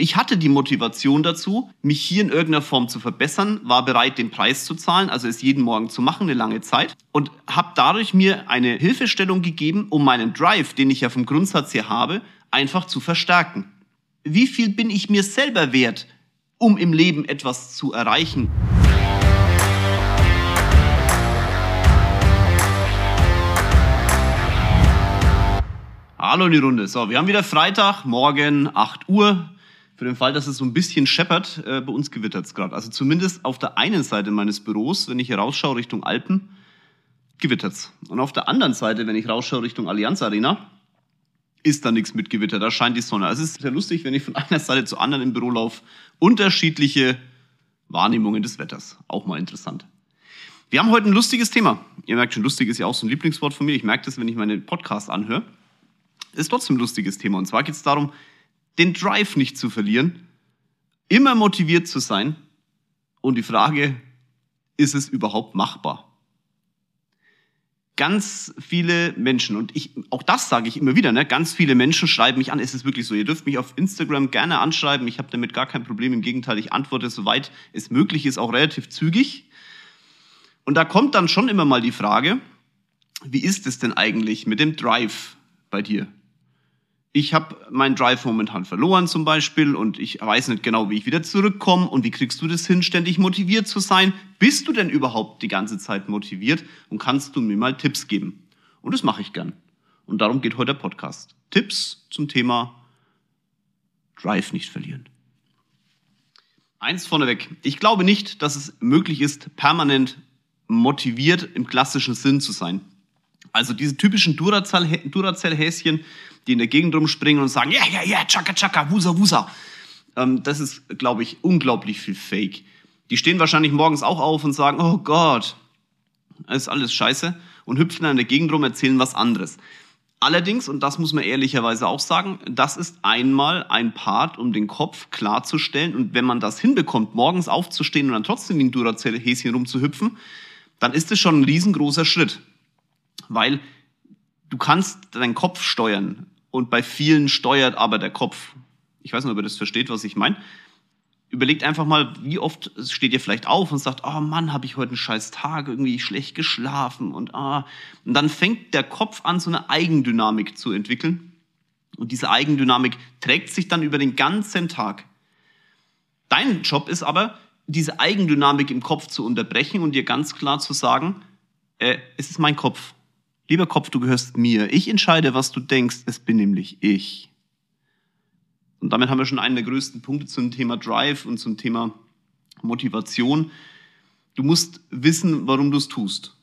Ich hatte die Motivation dazu, mich hier in irgendeiner Form zu verbessern, war bereit, den Preis zu zahlen, also es jeden Morgen zu machen, eine lange Zeit, und habe dadurch mir eine Hilfestellung gegeben, um meinen Drive, den ich ja vom Grundsatz her habe, einfach zu verstärken. Wie viel bin ich mir selber wert, um im Leben etwas zu erreichen? Hallo in die Runde. So, wir haben wieder Freitag, morgen 8 Uhr. Für den Fall, dass es so ein bisschen scheppert, äh, bei uns gewittert es gerade. Also zumindest auf der einen Seite meines Büros, wenn ich hier rausschaue Richtung Alpen, gewittert es. Und auf der anderen Seite, wenn ich rausschaue Richtung Allianz Arena, ist da nichts mit Gewitter, da scheint die Sonne. Also es ist sehr lustig, wenn ich von einer Seite zur anderen im Büro laufe. Unterschiedliche Wahrnehmungen des Wetters. Auch mal interessant. Wir haben heute ein lustiges Thema. Ihr merkt schon, lustig ist ja auch so ein Lieblingswort von mir. Ich merke das, wenn ich meine Podcasts anhöre. Ist trotzdem ein lustiges Thema. Und zwar geht es darum, den Drive nicht zu verlieren, immer motiviert zu sein und die Frage, ist es überhaupt machbar? Ganz viele Menschen, und ich, auch das sage ich immer wieder, ne, ganz viele Menschen schreiben mich an, ist es wirklich so? Ihr dürft mich auf Instagram gerne anschreiben, ich habe damit gar kein Problem, im Gegenteil, ich antworte soweit es möglich ist, auch relativ zügig. Und da kommt dann schon immer mal die Frage, wie ist es denn eigentlich mit dem Drive bei dir? Ich habe meinen Drive momentan verloren zum Beispiel und ich weiß nicht genau, wie ich wieder zurückkomme und wie kriegst du das hin, ständig motiviert zu sein? Bist du denn überhaupt die ganze Zeit motiviert und kannst du mir mal Tipps geben? Und das mache ich gern. Und darum geht heute der Podcast. Tipps zum Thema Drive nicht verlieren. Eins vorneweg. Ich glaube nicht, dass es möglich ist, permanent motiviert im klassischen Sinn zu sein. Also diese typischen Duracell-Häschen, die in der Gegend rumspringen und sagen, ja, ja, ja, tschakka, tschakka, wusa, wusa. Ähm, das ist, glaube ich, unglaublich viel Fake. Die stehen wahrscheinlich morgens auch auf und sagen, oh Gott, ist alles scheiße und hüpfen dann in der Gegend rum, erzählen was anderes. Allerdings, und das muss man ehrlicherweise auch sagen, das ist einmal ein Part, um den Kopf klarzustellen. Und wenn man das hinbekommt, morgens aufzustehen und dann trotzdem wie ein Duracell-Häschen rumzuhüpfen, dann ist es schon ein riesengroßer Schritt. Weil du kannst deinen Kopf steuern und bei vielen steuert aber der Kopf. Ich weiß nicht, ob ihr das versteht, was ich meine. Überlegt einfach mal, wie oft steht ihr vielleicht auf und sagt, oh Mann, habe ich heute einen scheiß Tag, irgendwie schlecht geschlafen und ah. Und dann fängt der Kopf an, so eine Eigendynamik zu entwickeln. Und diese Eigendynamik trägt sich dann über den ganzen Tag. Dein Job ist aber, diese Eigendynamik im Kopf zu unterbrechen und dir ganz klar zu sagen, äh, es ist mein Kopf. Lieber Kopf, du gehörst mir. Ich entscheide, was du denkst. Es bin nämlich ich. Und damit haben wir schon einen der größten Punkte zum Thema Drive und zum Thema Motivation. Du musst wissen, warum du es tust.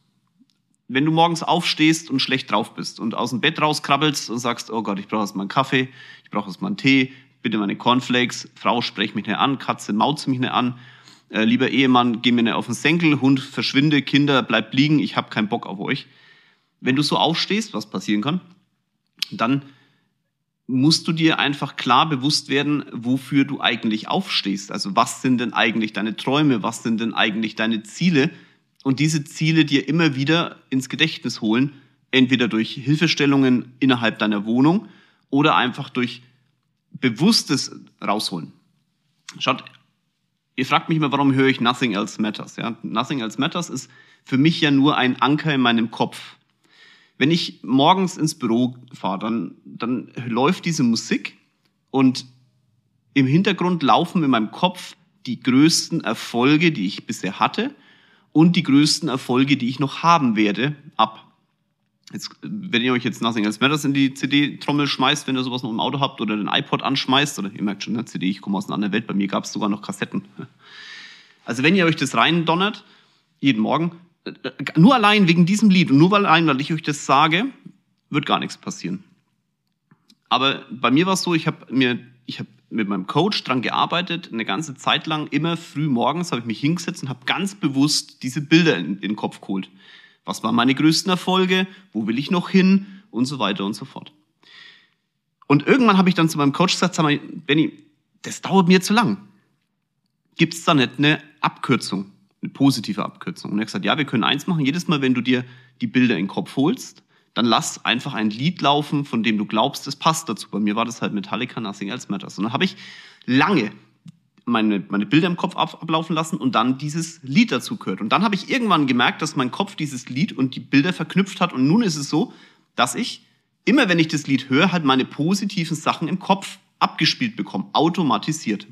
Wenn du morgens aufstehst und schlecht drauf bist und aus dem Bett rauskrabbelst und sagst, oh Gott, ich brauche erstmal einen Kaffee, ich brauche erstmal einen Tee, bitte meine Cornflakes, Frau, sprech mich nicht an, Katze, mauze mich nicht an, äh, lieber Ehemann, geh mir nicht auf den Senkel, Hund, verschwinde, Kinder, bleibt liegen, ich habe keinen Bock auf euch wenn du so aufstehst, was passieren kann, dann musst du dir einfach klar bewusst werden, wofür du eigentlich aufstehst. Also was sind denn eigentlich deine Träume, was sind denn eigentlich deine Ziele und diese Ziele dir immer wieder ins Gedächtnis holen, entweder durch Hilfestellungen innerhalb deiner Wohnung oder einfach durch bewusstes rausholen. Schaut, ihr fragt mich immer, warum höre ich Nothing Else Matters? Ja? Nothing Else Matters ist für mich ja nur ein Anker in meinem Kopf. Wenn ich morgens ins Büro fahre, dann, dann läuft diese Musik und im Hintergrund laufen in meinem Kopf die größten Erfolge, die ich bisher hatte und die größten Erfolge, die ich noch haben werde, ab. Jetzt, wenn ihr euch jetzt Nothing Else Matters in die CD-Trommel schmeißt, wenn ihr sowas noch im Auto habt oder den iPod anschmeißt, oder ihr merkt schon, ne, CD, ich komme aus einer anderen Welt, bei mir gab es sogar noch Kassetten. Also wenn ihr euch das rein donnert, jeden Morgen, nur allein wegen diesem Lied und nur allein, weil ich euch das sage, wird gar nichts passieren. Aber bei mir war es so, ich habe mir, ich habe mit meinem Coach dran gearbeitet, eine ganze Zeit lang, immer früh morgens habe ich mich hingesetzt und habe ganz bewusst diese Bilder in, in den Kopf geholt. Was waren meine größten Erfolge? Wo will ich noch hin? Und so weiter und so fort. Und irgendwann habe ich dann zu meinem Coach gesagt, sag mal, Benny, das dauert mir zu lang. Gibt es da nicht eine Abkürzung? Eine positive Abkürzung. Und er hat gesagt, ja, wir können eins machen. Jedes Mal, wenn du dir die Bilder in den Kopf holst, dann lass einfach ein Lied laufen, von dem du glaubst, es passt dazu. Bei mir war das halt Metallica Nothing Else Matters. Und dann habe ich lange meine, meine Bilder im Kopf ab, ablaufen lassen und dann dieses Lied dazu gehört. Und dann habe ich irgendwann gemerkt, dass mein Kopf dieses Lied und die Bilder verknüpft hat. Und nun ist es so, dass ich immer, wenn ich das Lied höre, halt meine positiven Sachen im Kopf abgespielt bekomme, automatisiert.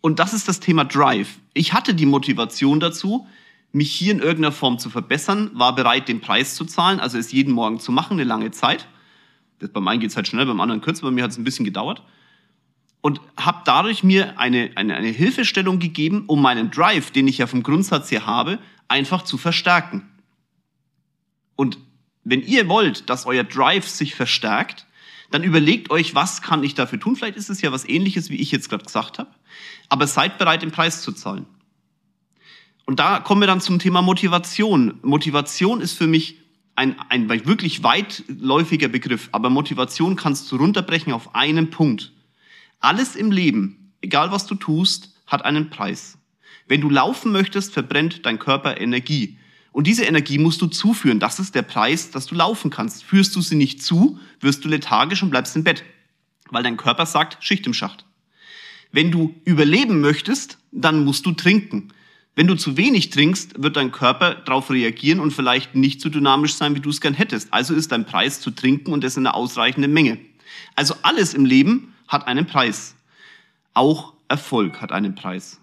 Und das ist das Thema Drive. Ich hatte die Motivation dazu, mich hier in irgendeiner Form zu verbessern, war bereit, den Preis zu zahlen, also es jeden Morgen zu machen, eine lange Zeit. Das, beim einen geht es halt schnell, beim anderen kürzer, bei mir hat es ein bisschen gedauert und habe dadurch mir eine, eine, eine Hilfestellung gegeben, um meinen Drive, den ich ja vom Grundsatz her habe, einfach zu verstärken. Und wenn ihr wollt, dass euer Drive sich verstärkt, dann überlegt euch, was kann ich dafür tun. Vielleicht ist es ja was ähnliches, wie ich jetzt gerade gesagt habe. Aber seid bereit, den Preis zu zahlen. Und da kommen wir dann zum Thema Motivation. Motivation ist für mich ein, ein wirklich weitläufiger Begriff, aber Motivation kannst du runterbrechen auf einen Punkt. Alles im Leben, egal was du tust, hat einen Preis. Wenn du laufen möchtest, verbrennt dein Körper Energie. Und diese Energie musst du zuführen. Das ist der Preis, dass du laufen kannst. Führst du sie nicht zu, wirst du lethargisch und bleibst im Bett, weil dein Körper sagt, Schicht im Schacht. Wenn du überleben möchtest, dann musst du trinken. Wenn du zu wenig trinkst, wird dein Körper darauf reagieren und vielleicht nicht so dynamisch sein, wie du es gern hättest. Also ist dein Preis zu trinken und das in einer ausreichenden Menge. Also alles im Leben hat einen Preis. Auch Erfolg hat einen Preis.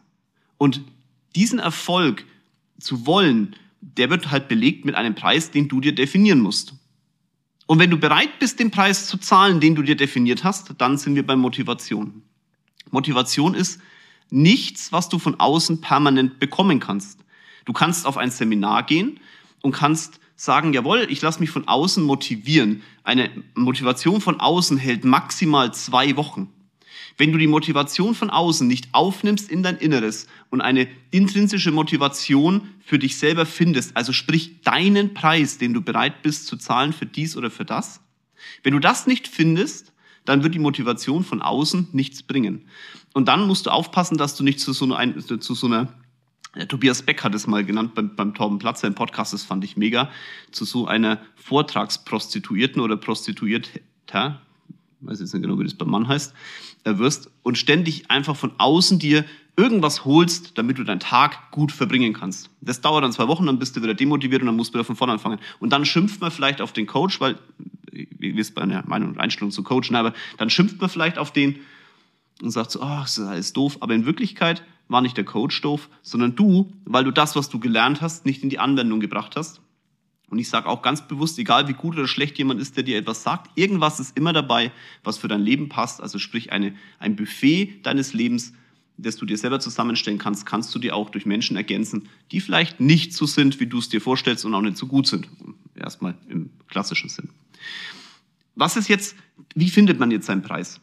Und diesen Erfolg zu wollen, der wird halt belegt mit einem Preis, den du dir definieren musst. Und wenn du bereit bist, den Preis zu zahlen, den du dir definiert hast, dann sind wir bei Motivation. Motivation ist nichts, was du von außen permanent bekommen kannst. Du kannst auf ein Seminar gehen und kannst sagen, jawohl, ich lasse mich von außen motivieren. Eine Motivation von außen hält maximal zwei Wochen. Wenn du die Motivation von außen nicht aufnimmst in dein Inneres und eine intrinsische Motivation für dich selber findest, also sprich deinen Preis, den du bereit bist zu zahlen für dies oder für das, wenn du das nicht findest, dann wird die Motivation von außen nichts bringen. Und dann musst du aufpassen, dass du nicht zu so einer, zu so einer der Tobias Beck hat es mal genannt beim, beim Torben Platzer im Podcast, das fand ich mega, zu so einer Vortragsprostituierten oder Prostituierter, weiß jetzt nicht genau, wie das beim Mann heißt, äh, wirst und ständig einfach von außen dir irgendwas holst, damit du deinen Tag gut verbringen kannst. Das dauert dann zwei Wochen, dann bist du wieder demotiviert und dann musst du wieder von vorne anfangen. Und dann schimpft man vielleicht auf den Coach, weil, wie ist bei einer Meinung und Einstellung zu coachen, aber dann schimpft man vielleicht auf den und sagt so, oh, das ist alles doof. Aber in Wirklichkeit war nicht der Coach doof, sondern du, weil du das, was du gelernt hast, nicht in die Anwendung gebracht hast und ich sage auch ganz bewusst, egal wie gut oder schlecht jemand ist, der dir etwas sagt, irgendwas ist immer dabei, was für dein Leben passt. Also sprich eine, ein Buffet deines Lebens, das du dir selber zusammenstellen kannst, kannst du dir auch durch Menschen ergänzen, die vielleicht nicht so sind, wie du es dir vorstellst und auch nicht so gut sind. Erstmal im klassischen Sinn. Was ist jetzt, wie findet man jetzt seinen Preis?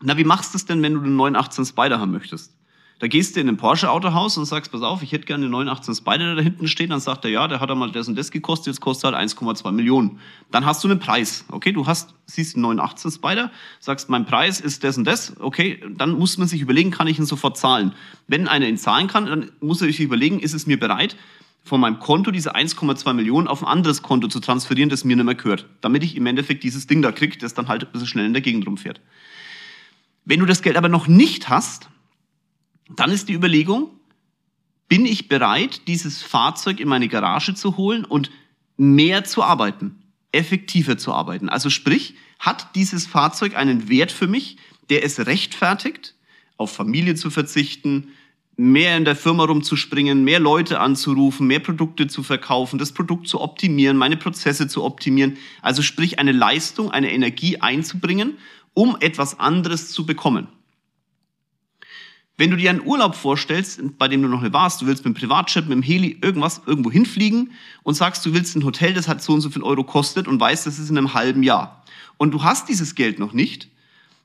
Na, wie machst du es denn, wenn du den 918 Spider haben möchtest? Da gehst du in ein Porsche-Autohaus und sagst, pass auf, ich hätte gerne einen 918 Spider, der da hinten steht. Dann sagt er, ja, der hat einmal das und das gekostet, jetzt kostet halt 1,2 Millionen. Dann hast du einen Preis. Okay, du hast, siehst einen 918 Spider, sagst, mein Preis ist das und das. Okay, dann muss man sich überlegen, kann ich ihn sofort zahlen? Wenn einer ihn zahlen kann, dann muss er sich überlegen, ist es mir bereit, von meinem Konto diese 1,2 Millionen auf ein anderes Konto zu transferieren, das mir nicht mehr gehört, damit ich im Endeffekt dieses Ding da kriege, das dann halt ein bisschen schnell in der Gegend rumfährt. Wenn du das Geld aber noch nicht hast, dann ist die Überlegung, bin ich bereit, dieses Fahrzeug in meine Garage zu holen und mehr zu arbeiten, effektiver zu arbeiten? Also sprich, hat dieses Fahrzeug einen Wert für mich, der es rechtfertigt, auf Familie zu verzichten, mehr in der Firma rumzuspringen, mehr Leute anzurufen, mehr Produkte zu verkaufen, das Produkt zu optimieren, meine Prozesse zu optimieren. Also sprich eine Leistung, eine Energie einzubringen, um etwas anderes zu bekommen. Wenn du dir einen Urlaub vorstellst, bei dem du noch nicht warst, du willst mit dem Privatjet, mit dem Heli irgendwas irgendwo hinfliegen und sagst, du willst ein Hotel, das hat so und so viel Euro kostet und weißt, das ist in einem halben Jahr. Und du hast dieses Geld noch nicht,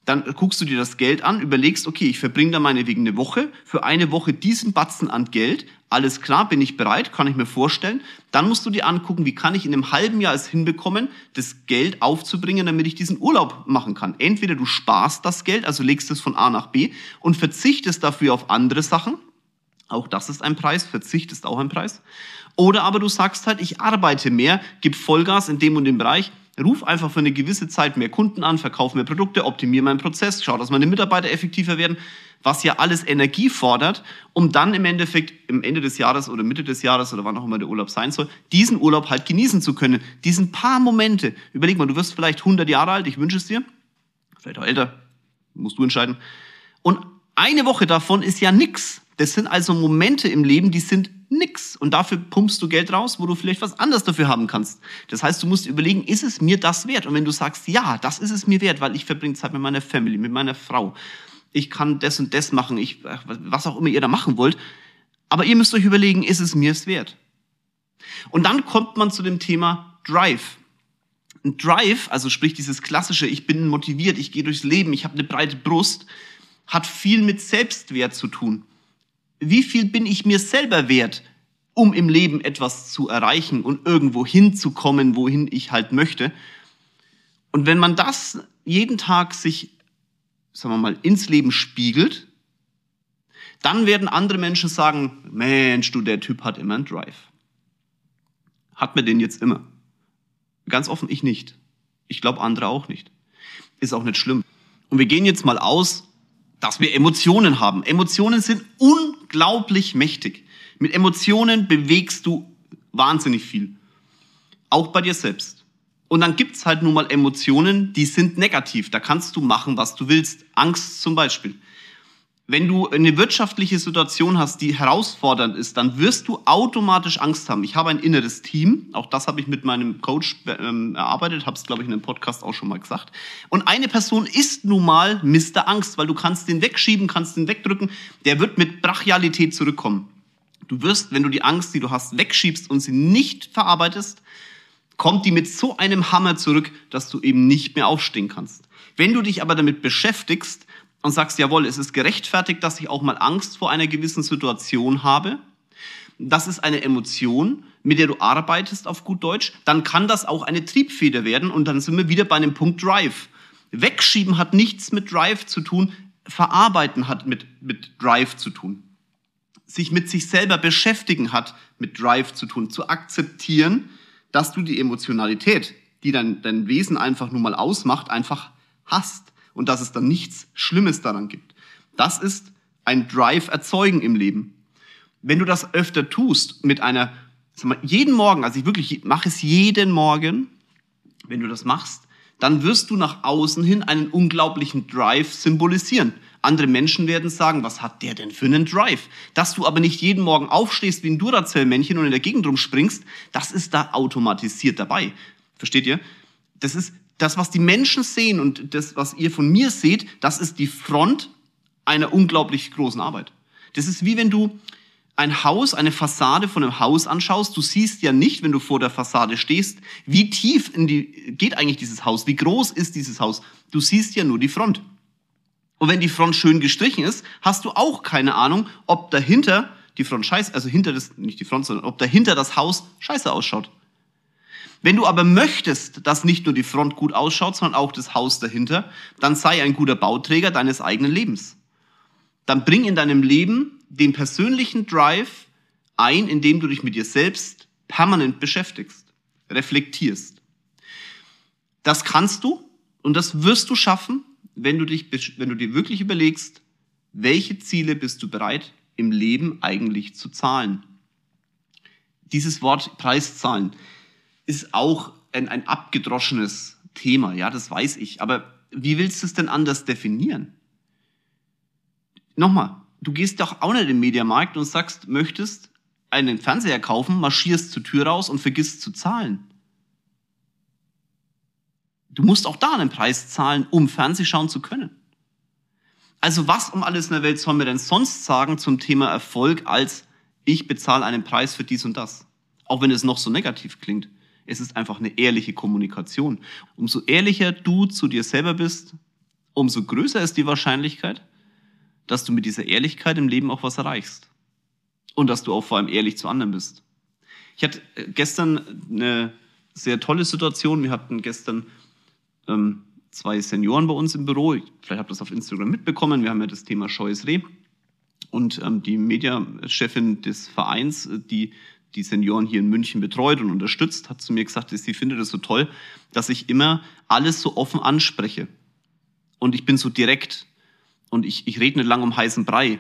dann guckst du dir das Geld an, überlegst, okay, ich verbringe da meinetwegen eine Woche, für eine Woche diesen Batzen an Geld, alles klar, bin ich bereit, kann ich mir vorstellen. Dann musst du dir angucken, wie kann ich in einem halben Jahr es hinbekommen, das Geld aufzubringen, damit ich diesen Urlaub machen kann. Entweder du sparst das Geld, also legst es von A nach B und verzichtest dafür auf andere Sachen. Auch das ist ein Preis, Verzicht ist auch ein Preis. Oder aber du sagst halt, ich arbeite mehr, gib Vollgas in dem und dem Bereich, Ruf einfach für eine gewisse Zeit mehr Kunden an, verkauf mehr Produkte, optimiere meinen Prozess, schau, dass meine Mitarbeiter effektiver werden, was ja alles Energie fordert, um dann im Endeffekt im Ende des Jahres oder Mitte des Jahres oder wann auch immer der Urlaub sein soll, diesen Urlaub halt genießen zu können. Diesen paar Momente. Überleg mal, du wirst vielleicht 100 Jahre alt, ich wünsche es dir, vielleicht auch älter, musst du entscheiden. Und eine Woche davon ist ja nix. Das sind also Momente im Leben, die sind nix. Und dafür pumpst du Geld raus, wo du vielleicht was anderes dafür haben kannst. Das heißt, du musst überlegen, ist es mir das wert? Und wenn du sagst, ja, das ist es mir wert, weil ich verbringe Zeit mit meiner Family, mit meiner Frau, ich kann das und das machen, ich, was auch immer ihr da machen wollt. Aber ihr müsst euch überlegen, ist es mir es wert? Und dann kommt man zu dem Thema Drive. Ein Drive, also sprich dieses klassische, ich bin motiviert, ich gehe durchs Leben, ich habe eine breite Brust, hat viel mit Selbstwert zu tun wie viel bin ich mir selber wert, um im Leben etwas zu erreichen und irgendwo hinzukommen, wohin ich halt möchte. Und wenn man das jeden Tag sich, sagen wir mal, ins Leben spiegelt, dann werden andere Menschen sagen, Mensch, du, der Typ hat immer einen Drive. Hat mir den jetzt immer. Ganz offen, ich nicht. Ich glaube, andere auch nicht. Ist auch nicht schlimm. Und wir gehen jetzt mal aus dass wir Emotionen haben. Emotionen sind unglaublich mächtig. Mit Emotionen bewegst du wahnsinnig viel. Auch bei dir selbst. Und dann gibt's halt nun mal Emotionen, die sind negativ. Da kannst du machen, was du willst. Angst zum Beispiel wenn du eine wirtschaftliche Situation hast, die herausfordernd ist, dann wirst du automatisch Angst haben. Ich habe ein inneres Team, auch das habe ich mit meinem Coach ähm, erarbeitet, habe es, glaube ich, in einem Podcast auch schon mal gesagt. Und eine Person ist nun mal Mr. Angst, weil du kannst den wegschieben, kannst den wegdrücken, der wird mit Brachialität zurückkommen. Du wirst, wenn du die Angst, die du hast, wegschiebst und sie nicht verarbeitest, kommt die mit so einem Hammer zurück, dass du eben nicht mehr aufstehen kannst. Wenn du dich aber damit beschäftigst, und sagst, jawohl, es ist gerechtfertigt, dass ich auch mal Angst vor einer gewissen Situation habe. Das ist eine Emotion, mit der du arbeitest auf gut Deutsch. Dann kann das auch eine Triebfeder werden und dann sind wir wieder bei einem Punkt Drive. Wegschieben hat nichts mit Drive zu tun, verarbeiten hat mit, mit Drive zu tun. Sich mit sich selber beschäftigen hat mit Drive zu tun, zu akzeptieren, dass du die Emotionalität, die dein, dein Wesen einfach nur mal ausmacht, einfach hast und dass es dann nichts Schlimmes daran gibt. Das ist ein Drive erzeugen im Leben. Wenn du das öfter tust mit einer, mal, jeden Morgen, also ich wirklich mache es jeden Morgen, wenn du das machst, dann wirst du nach außen hin einen unglaublichen Drive symbolisieren. Andere Menschen werden sagen, was hat der denn für einen Drive? Dass du aber nicht jeden Morgen aufstehst wie ein Duracell-Männchen und in der Gegend rumspringst, das ist da automatisiert dabei. Versteht ihr? Das ist, das, was die Menschen sehen und das, was ihr von mir seht, das ist die Front einer unglaublich großen Arbeit. Das ist wie wenn du ein Haus, eine Fassade von einem Haus anschaust. Du siehst ja nicht, wenn du vor der Fassade stehst, wie tief in die, geht eigentlich dieses Haus, wie groß ist dieses Haus. Du siehst ja nur die Front. Und wenn die Front schön gestrichen ist, hast du auch keine Ahnung, ob dahinter die Front scheiße, also hinter das, nicht die Front, sondern ob dahinter das Haus scheiße ausschaut. Wenn du aber möchtest, dass nicht nur die Front gut ausschaut, sondern auch das Haus dahinter, dann sei ein guter Bauträger deines eigenen Lebens. Dann bring in deinem Leben den persönlichen Drive ein, indem du dich mit dir selbst permanent beschäftigst, reflektierst. Das kannst du und das wirst du schaffen, wenn du, dich, wenn du dir wirklich überlegst, welche Ziele bist du bereit im Leben eigentlich zu zahlen. Dieses Wort Preiszahlen ist auch ein, ein abgedroschenes Thema, ja, das weiß ich. Aber wie willst du es denn anders definieren? Nochmal, du gehst doch auch nicht in den Mediamarkt und sagst, möchtest einen Fernseher kaufen, marschierst zur Tür raus und vergisst zu zahlen. Du musst auch da einen Preis zahlen, um Fernseh schauen zu können. Also was um alles in der Welt sollen wir denn sonst sagen zum Thema Erfolg als ich bezahle einen Preis für dies und das? Auch wenn es noch so negativ klingt. Es ist einfach eine ehrliche Kommunikation. Umso ehrlicher du zu dir selber bist, umso größer ist die Wahrscheinlichkeit, dass du mit dieser Ehrlichkeit im Leben auch was erreichst. Und dass du auch vor allem ehrlich zu anderen bist. Ich hatte äh, gestern eine sehr tolle Situation. Wir hatten gestern ähm, zwei Senioren bei uns im Büro. Vielleicht habt ihr das auf Instagram mitbekommen. Wir haben ja das Thema Scheues Reh. Und ähm, die Mediachefin des Vereins, äh, die die Senioren hier in München betreut und unterstützt, hat zu mir gesagt, sie findet es so toll, dass ich immer alles so offen anspreche. Und ich bin so direkt. Und ich, ich rede nicht lang um heißen Brei.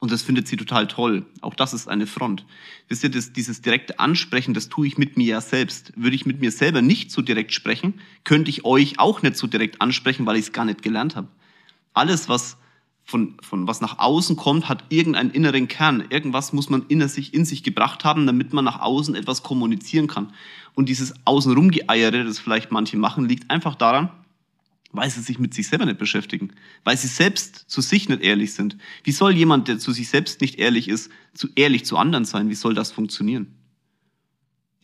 Und das findet sie total toll. Auch das ist eine Front. Wisst ihr, das, dieses direkte Ansprechen, das tue ich mit mir ja selbst. Würde ich mit mir selber nicht so direkt sprechen, könnte ich euch auch nicht so direkt ansprechen, weil ich es gar nicht gelernt habe. Alles, was von, von was nach außen kommt, hat irgendeinen inneren Kern. Irgendwas muss man in sich, in sich gebracht haben, damit man nach außen etwas kommunizieren kann. Und dieses Außenrumgeeiere, das vielleicht manche machen, liegt einfach daran, weil sie sich mit sich selber nicht beschäftigen, weil sie selbst zu sich nicht ehrlich sind. Wie soll jemand, der zu sich selbst nicht ehrlich ist, zu ehrlich zu anderen sein? Wie soll das funktionieren?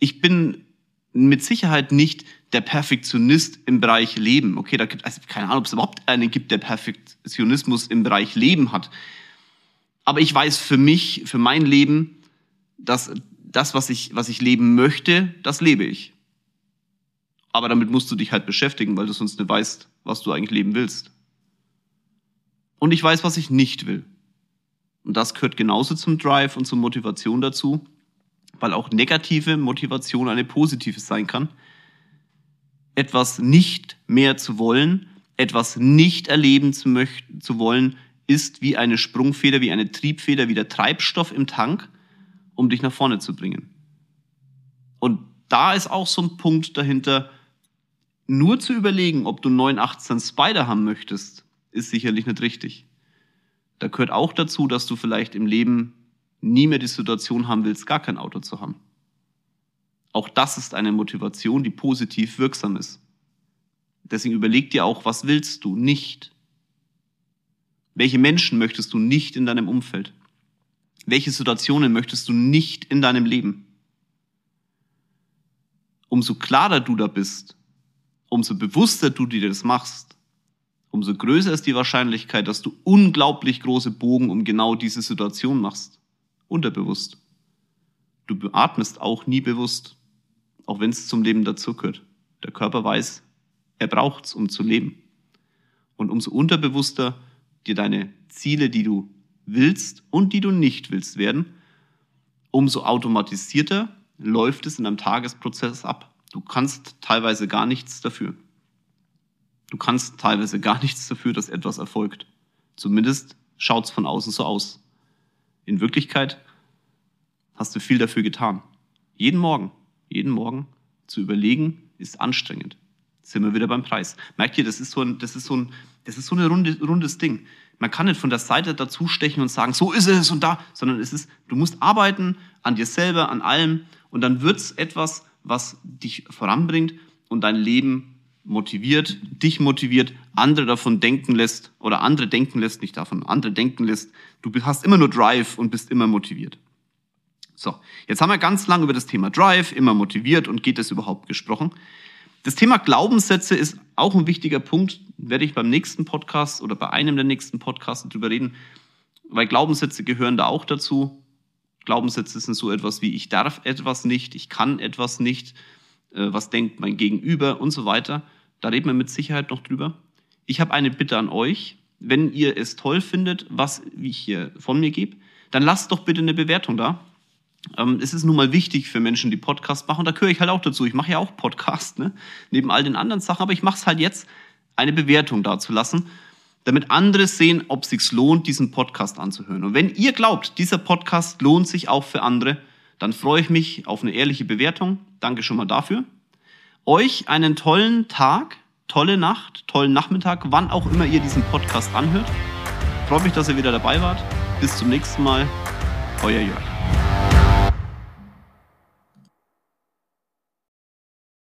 Ich bin mit Sicherheit nicht der Perfektionist im Bereich Leben. Okay, da gibt es also keine Ahnung, ob es überhaupt einen gibt, der Perfektionismus im Bereich Leben hat. Aber ich weiß für mich, für mein Leben, dass das, was ich, was ich leben möchte, das lebe ich. Aber damit musst du dich halt beschäftigen, weil du sonst nicht weißt, was du eigentlich leben willst. Und ich weiß, was ich nicht will. Und das gehört genauso zum Drive und zur Motivation dazu, weil auch negative Motivation eine positive sein kann. Etwas nicht mehr zu wollen, etwas nicht erleben zu, möchten, zu wollen, ist wie eine Sprungfeder, wie eine Triebfeder, wie der Treibstoff im Tank, um dich nach vorne zu bringen. Und da ist auch so ein Punkt dahinter, nur zu überlegen, ob du 918 Spider haben möchtest, ist sicherlich nicht richtig. Da gehört auch dazu, dass du vielleicht im Leben nie mehr die Situation haben willst, gar kein Auto zu haben. Auch das ist eine Motivation, die positiv wirksam ist. Deswegen überleg dir auch, was willst du nicht? Welche Menschen möchtest du nicht in deinem Umfeld? Welche Situationen möchtest du nicht in deinem Leben? Umso klarer du da bist, umso bewusster du dir das machst, umso größer ist die Wahrscheinlichkeit, dass du unglaublich große Bogen um genau diese Situation machst. Unterbewusst. Du beatmest auch nie bewusst, auch wenn es zum Leben dazugehört. Der Körper weiß, er braucht's, um zu leben. Und umso unterbewusster dir deine Ziele, die du willst und die du nicht willst werden, umso automatisierter läuft es in einem Tagesprozess ab. Du kannst teilweise gar nichts dafür. Du kannst teilweise gar nichts dafür, dass etwas erfolgt. Zumindest schaut's von außen so aus. In Wirklichkeit hast du viel dafür getan. Jeden Morgen, jeden Morgen zu überlegen, ist anstrengend. Jetzt sind wir wieder beim Preis. Merkt ihr, das ist so ein, das ist so ein, das ist so ein runde, rundes Ding. Man kann nicht von der Seite dazu stechen und sagen, so ist es und da, sondern es ist, du musst arbeiten an dir selber, an allem und dann wird's etwas, was dich voranbringt und dein Leben motiviert, dich motiviert, andere davon denken lässt oder andere denken lässt, nicht davon, andere denken lässt. Du hast immer nur Drive und bist immer motiviert. So, jetzt haben wir ganz lange über das Thema Drive, immer motiviert und geht es überhaupt gesprochen. Das Thema Glaubenssätze ist auch ein wichtiger Punkt, werde ich beim nächsten Podcast oder bei einem der nächsten Podcasts drüber reden, weil Glaubenssätze gehören da auch dazu. Glaubenssätze sind so etwas wie ich darf etwas nicht, ich kann etwas nicht, äh, was denkt mein Gegenüber und so weiter. Da reden wir mit Sicherheit noch drüber. Ich habe eine Bitte an euch. Wenn ihr es toll findet, was ich hier von mir gebe, dann lasst doch bitte eine Bewertung da. Ähm, es ist nun mal wichtig für Menschen, die Podcasts machen. Da gehöre ich halt auch dazu. Ich mache ja auch Podcast, ne? neben all den anderen Sachen. Aber ich mache es halt jetzt, eine Bewertung da zu lassen damit andere sehen, ob es sich lohnt, diesen Podcast anzuhören. Und wenn ihr glaubt, dieser Podcast lohnt sich auch für andere, dann freue ich mich auf eine ehrliche Bewertung. Danke schon mal dafür. Euch einen tollen Tag, tolle Nacht, tollen Nachmittag, wann auch immer ihr diesen Podcast anhört. Freue mich, dass ihr wieder dabei wart. Bis zum nächsten Mal. Euer Jörg.